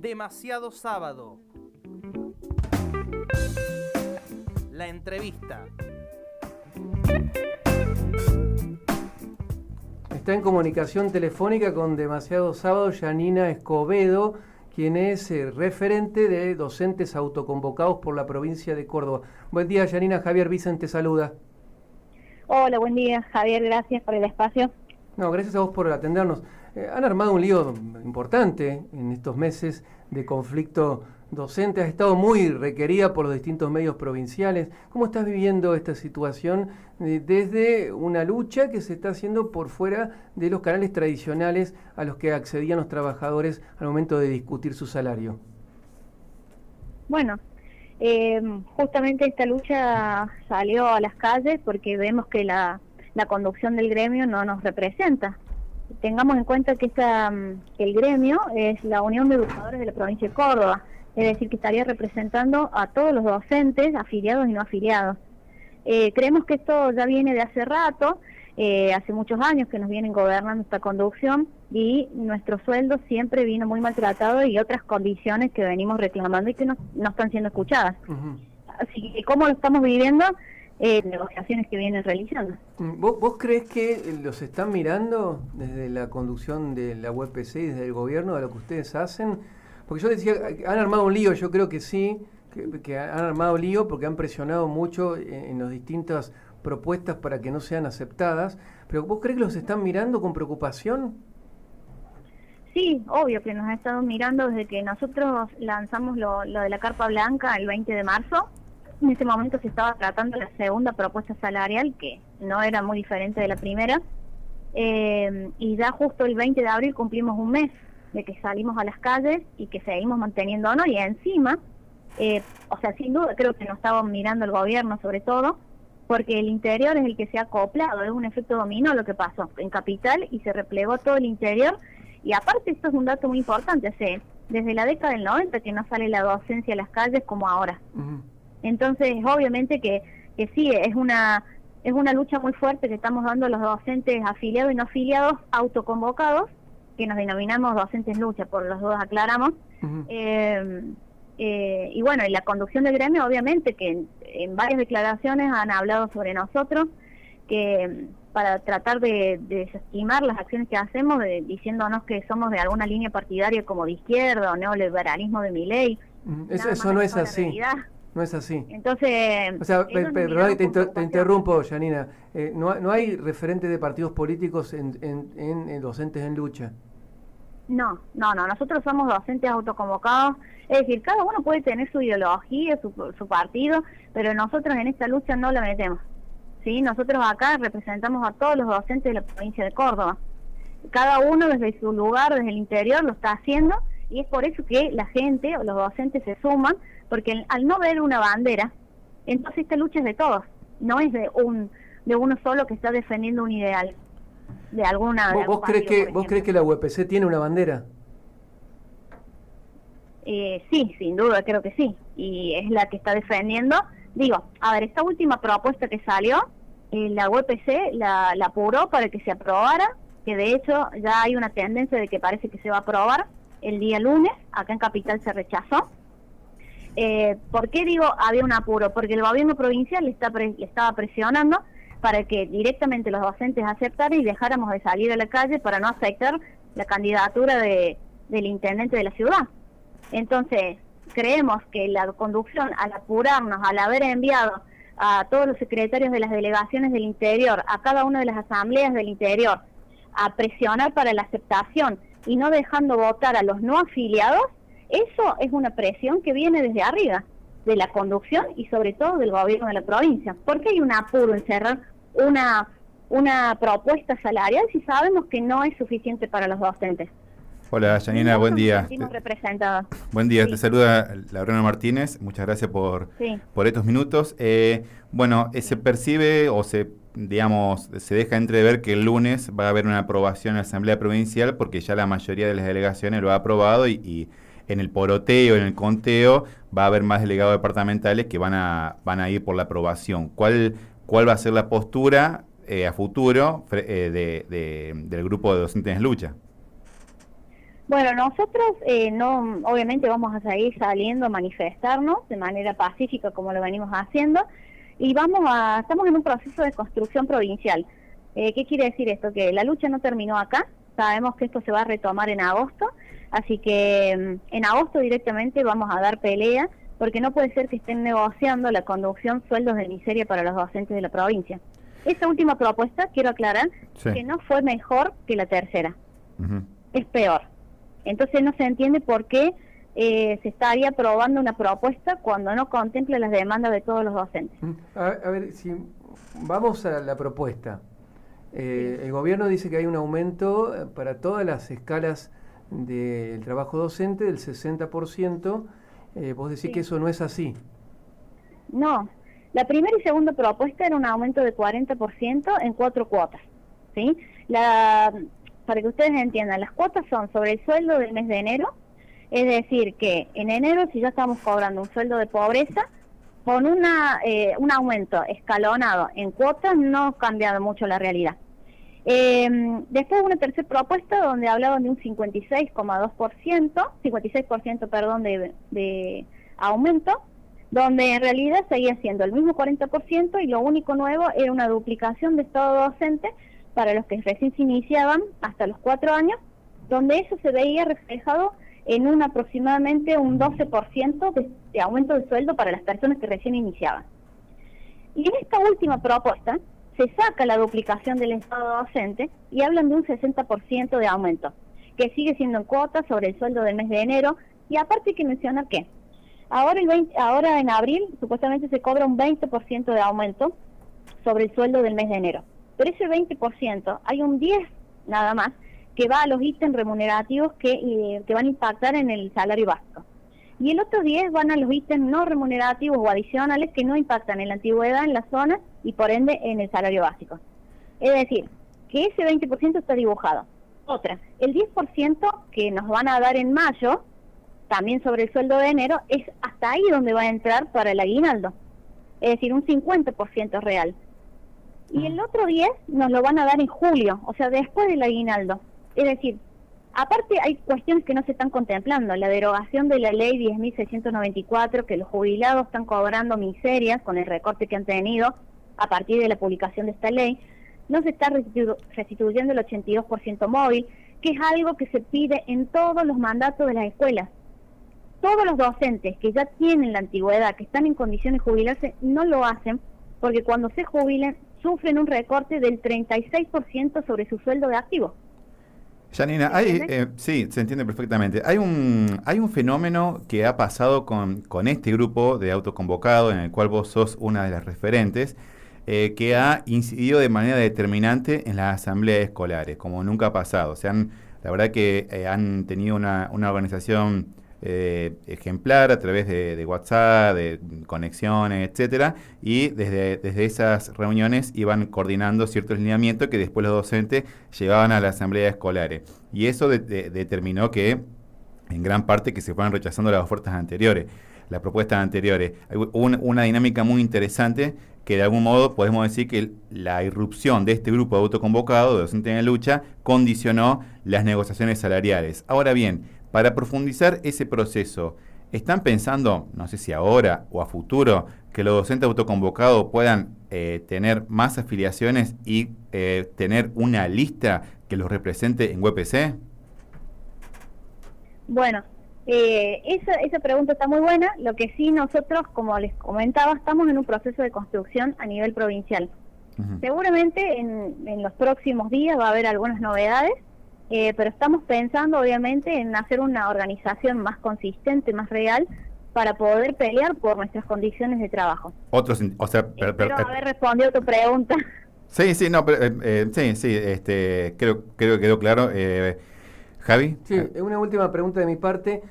Demasiado sábado. La entrevista. Está en comunicación telefónica con Demasiado Sábado Yanina Escobedo, quien es eh, referente de docentes autoconvocados por la provincia de Córdoba. Buen día, Yanina. Javier Vicente saluda. Hola, buen día, Javier. Gracias por el espacio. No, gracias a vos por atendernos. Eh, han armado un lío importante en estos meses de conflicto docente. Has estado muy requerida por los distintos medios provinciales. ¿Cómo estás viviendo esta situación eh, desde una lucha que se está haciendo por fuera de los canales tradicionales a los que accedían los trabajadores al momento de discutir su salario? Bueno, eh, justamente esta lucha salió a las calles porque vemos que la conducción del gremio no nos representa tengamos en cuenta que, esta, mm, el gremio es la Unión de Educadores de la provincia de Córdoba, es decir, que estaría representando a todos los docentes, afiliados y no afiliados. Eh, creemos que esto ya viene de hace rato, eh, hace muchos años que nos vienen gobernando esta conducción y nuestro sueldo siempre vino muy maltratado y otras condiciones que venimos reclamando y que no, no están siendo escuchadas. Así que, ¿cómo lo estamos viviendo? Eh, negociaciones que vienen realizando. ¿Vos, ¿Vos, crees que los están mirando desde la conducción de la UPC y desde el gobierno de lo que ustedes hacen? Porque yo decía, han armado un lío, yo creo que sí, que, han armado lío porque han presionado mucho en, las distintas propuestas para que no sean aceptadas, pero ¿vos crees que los están mirando con preocupación? Sí, obvio que nos ha estado mirando desde que nosotros lanzamos lo, lo de la Carpa Blanca el 20 de marzo en ese momento se estaba tratando la segunda propuesta salarial, que no era muy diferente de la primera, eh, y ya justo el 20 de abril cumplimos un mes de que salimos a las calles y que seguimos manteniendo y encima, eh, o sea, sin duda creo que nos estaban mirando el gobierno sobre todo, porque el interior es el que se ha acoplado, es un efecto dominó lo que pasó en Capital y se replegó todo el interior, y aparte esto es un dato muy importante, hace desde la década del 90 que no sale la docencia a las calles como ahora. Entonces, obviamente que, que sí, es una, es una lucha muy fuerte que estamos dando los docentes afiliados y no afiliados autoconvocados, que nos denominamos docentes lucha, por los dos aclaramos. eh, eh, y bueno, y la conducción del gremio, obviamente, que en, varias declaraciones han hablado sobre nosotros, que para tratar de, desestimar las acciones que hacemos, de, diciéndonos que somos de alguna línea partidaria como de izquierda o neoliberalismo de mi ley. Eso, eso no es así. No es así. Entonces. O sea, te, te, interrumpo, Janina. Eh, no, no, hay referente de partidos políticos en, en, docentes en lucha? No, no, no. Nosotros somos docentes autoconvocados. Es decir, cada uno puede tener su ideología, su, su partido, pero nosotros en esta lucha no lo metemos. ¿sí? Nosotros acá representamos a todos los docentes de la provincia de Córdoba. Cada uno desde su lugar, desde el interior, lo está haciendo y es por eso que la gente o los docentes se suman porque al no ver una bandera, entonces esta lucha es de todos, no es de un de uno solo que está defendiendo un ideal de alguna. ¿Vos, crees que vos crees que la UPC tiene una bandera? Eh, sí, sin duda creo que sí y es la que está defendiendo. Digo, a ver, esta última propuesta que salió, eh, la UPC la, la apuró para que se aprobara, que de hecho ya hay una tendencia de que parece que se va a aprobar el día lunes, acá en Capital se rechazó eh, ¿Por qué digo había un apuro? Porque el gobierno provincial le, estaba presionando para que directamente los docentes aceptaran y dejáramos de salir a la calle para no aceptar la candidatura de, del intendente de la ciudad. Entonces, creemos que la conducción, al apurarnos, al haber enviado a todos los secretarios de las delegaciones del interior, a cada una de las asambleas del interior, a presionar para la aceptación y no dejando votar a los no afiliados, eso es una presión que viene desde arriba, de la conducción y sobre todo del gobierno de la provincia. ¿Por qué hay un apuro en cerrar una, una propuesta salarial si sabemos que no es suficiente para los docentes? Hola, Janina, buen día. Buen día, te saluda Laurena Martínez. Muchas gracias por, por estos minutos. Eh, bueno, eh, se percibe o se, digamos, se deja entrever que el lunes va a haber una aprobación en la Asamblea Provincial porque ya la mayoría de las delegaciones lo ha aprobado y en el poroteo, en el conteo, va a haber más delegados departamentales que van a, van a ir por la aprobación. ¿Cuál, cuál va a ser la postura eh, a futuro eh, de, del grupo de docentes en lucha? Bueno, nosotros eh, no, obviamente vamos a seguir saliendo a manifestarnos de manera pacífica como lo venimos haciendo y vamos a, estamos en un proceso de construcción provincial. Eh, ¿Qué quiere decir esto? Que la lucha no terminó acá, sabemos que esto se va a retomar en agosto, así que mm, en agosto directamente vamos a dar pelea porque no puede ser que estén negociando la conducción sueldos de miseria para los docentes de la provincia. Esta última propuesta, quiero aclarar, que no fue mejor que la tercera, es peor. Entonces no se entiende por qué eh, se estaría aprobando una propuesta cuando no contempla las demandas de todos los docentes. Mm, a, ver, si vamos a la propuesta. Eh, el gobierno dice que hay un aumento eh, para todas las escalas del trabajo docente del 60%. vos decís que eso no es así. No, la primera y segunda propuesta era un aumento de 40% en cuatro cuotas. ¿sí? La, para que ustedes entiendan, las cuotas son sobre el sueldo del mes de enero, es decir, que en enero si ya estamos cobrando un sueldo de pobreza, con una, eh, un aumento escalonado en cuotas no ha cambiado mucho la realidad. Eh, después una tercera propuesta donde hablaban de un 56,2%, 56% perdón, de, de aumento, donde en realidad seguía siendo el mismo 40% y lo único nuevo era una duplicación de estado docente para los que recién se iniciaban hasta los cuatro años, donde eso se veía reflejado en un aproximadamente un 12% de, de aumento de sueldo para las personas que recién iniciaban. Y en esta última propuesta se saca la duplicación del estado docente y hablan de un 60% de aumento, que sigue siendo en cuota sobre el sueldo del mes de enero. Y aparte que mencionar que ahora, el 20, ahora en abril supuestamente se cobra un 20% de aumento sobre el sueldo del mes de enero. Pero ese 20%, hay un 10 nada más que va a los ítems remunerativos que, eh, que van a impactar en el salario básico. Y el otro 10 van a los ítems no remunerativos o adicionales que no impactan en la antigüedad, en la zona y por ende en el salario básico. Es decir, que ese 20% está dibujado. Otra, el 10% que nos van a dar en mayo, también sobre el sueldo de enero, es hasta ahí donde va a entrar para el aguinaldo. Es decir, un 50% real y el otro 10 nos lo van a dar en julio, o sea, después del aguinaldo. Es decir, aparte hay cuestiones que no se están contemplando, la derogación de la ley 10.694, que los jubilados están cobrando miserias con el recorte que han tenido a partir de la publicación de esta ley, no se está restituyendo el 82% móvil, que es algo que se pide en todos los mandatos de las escuelas. Todos los docentes que ya tienen la antigüedad, que están en condiciones de jubilarse, no lo hacen porque cuando se jubilen sufren un recorte del 36% sobre su sueldo de activo. Janina, hay, eh, sí, se entiende perfectamente. Hay un, hay un fenómeno que ha pasado con, con este grupo de autoconvocado, en el cual vos sos una de las referentes, eh, que ha incidido de manera determinante en las asambleas escolares, como nunca ha pasado. O sea, la verdad que eh, han tenido una, una organización eh, ejemplar a través de, WhatsApp, de conexiones, etcétera, y desde, desde esas reuniones iban coordinando ciertos lineamientos que después los docentes llevaban a la asamblea escolares. Y eso determinó que, en gran parte, que se fueran rechazando las ofertas anteriores, las propuestas anteriores. Hay una dinámica muy interesante que de algún modo podemos decir que la irrupción de este grupo de autoconvocados, de docentes en la lucha, condicionó las negociaciones salariales. Ahora bien, para profundizar ese proceso, ¿están pensando, no sé si ahora o a futuro, que los docentes autoconvocados puedan eh, tener más afiliaciones y eh, tener una lista que los represente en WPC? Bueno, eh, esa, esa pregunta está muy buena. Lo que sí nosotros, como les comentaba, estamos en un proceso de construcción a nivel provincial. Seguramente en, en los próximos días va a haber algunas novedades eh, pero estamos pensando obviamente en hacer una organización más consistente, más real, para poder pelear por nuestras condiciones de trabajo. Otros, o sea, Espero haber respondido a tu pregunta. Sí, sí, no, pero, eh, eh, sí, sí, este, creo, creo que quedó claro. Javi. Sí, una última pregunta de mi parte.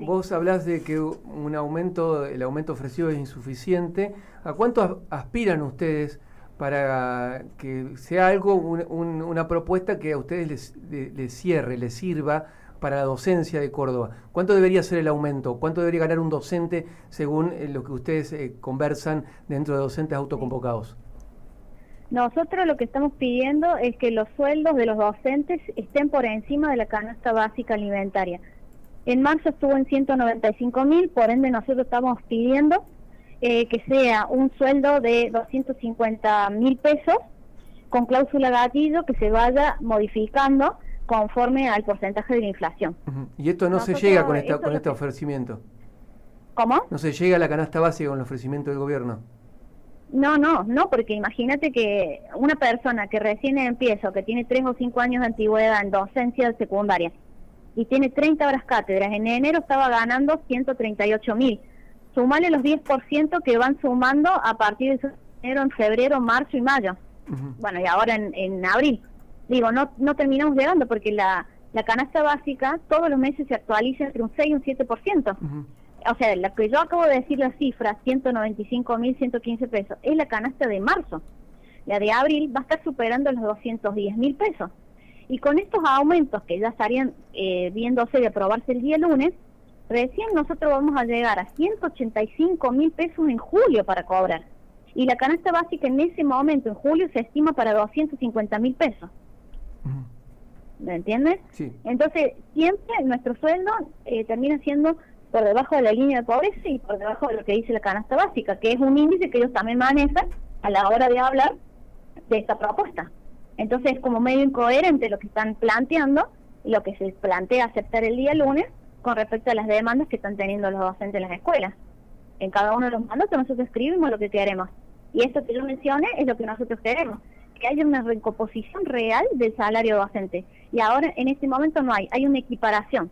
Vos hablás de que un aumento, el aumento ofrecido es insuficiente. ¿A cuánto aspiran ustedes para que sea algo, una propuesta que a ustedes les, cierre, les sirva para la docencia de Córdoba. ¿Cuánto debería ser el aumento? ¿Cuánto debería ganar un docente según eh, lo que ustedes eh, conversan dentro de docentes autoconvocados? Nosotros lo que estamos pidiendo es que los sueldos de los docentes estén por encima de la canasta básica alimentaria. En marzo estuvo en 195 mil, por ende nosotros estamos pidiendo eh, que sea un sueldo de 250 mil pesos con cláusula gatillo que se vaya modificando conforme al porcentaje de la inflación. Y esto no se llega con, esta, con este ofrecimiento. ¿Cómo? No se llega a la canasta básica con el ofrecimiento del gobierno. No, no, no, porque imagínate que una persona que recién empieza o que tiene 3 o 5 años de antigüedad en docencia secundaria y tiene 30 horas cátedras, en enero estaba ganando 138 mil. Sumale los 10% que van sumando a partir de enero, en febrero, marzo y mayo. Bueno, y ahora en, abril. Digo, no, no terminamos llegando porque la, la canasta básica todos los meses se actualiza entre un 6 y un 7% o sea, la que yo acabo de decir la cifra, 195 mil 115 pesos, es la canasta de marzo. La de abril va a estar superando los 210 mil pesos. Y con estos aumentos que ya estarían eh, viéndose de aprobarse el día lunes, recién nosotros vamos a llegar a 185 mil pesos en julio para cobrar. Y la canasta básica en ese momento, en julio, se estima para 250 mil pesos. ¿Me entiendes? Sí. Entonces, siempre nuestro sueldo eh, termina siendo por debajo de la línea de pobreza y por debajo de lo que dice la canasta básica, que es un índice que ellos también manejan a la hora de hablar de esta propuesta. Entonces es como medio incoherente lo que están planteando y lo que se plantea aceptar el día lunes con respecto a las demandas que están teniendo los docentes en las escuelas. En cada uno de los mandatos nosotros escribimos lo que queremos. Y esto que yo mencioné es lo que nosotros queremos, que haya una recomposición real del salario docente. Y ahora en este momento no hay, hay una equiparación,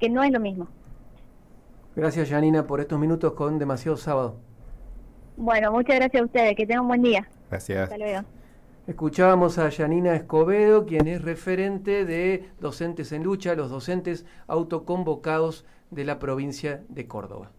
que no es lo mismo. Gracias, Janina, por estos minutos con Demasiado Sábado. Bueno, muchas gracias a ustedes. Que tengan un buen día. Gracias. Hasta luego. Escuchábamos a Janina Escobedo, quien es referente de Docentes en Lucha, los docentes autoconvocados de la provincia de Córdoba.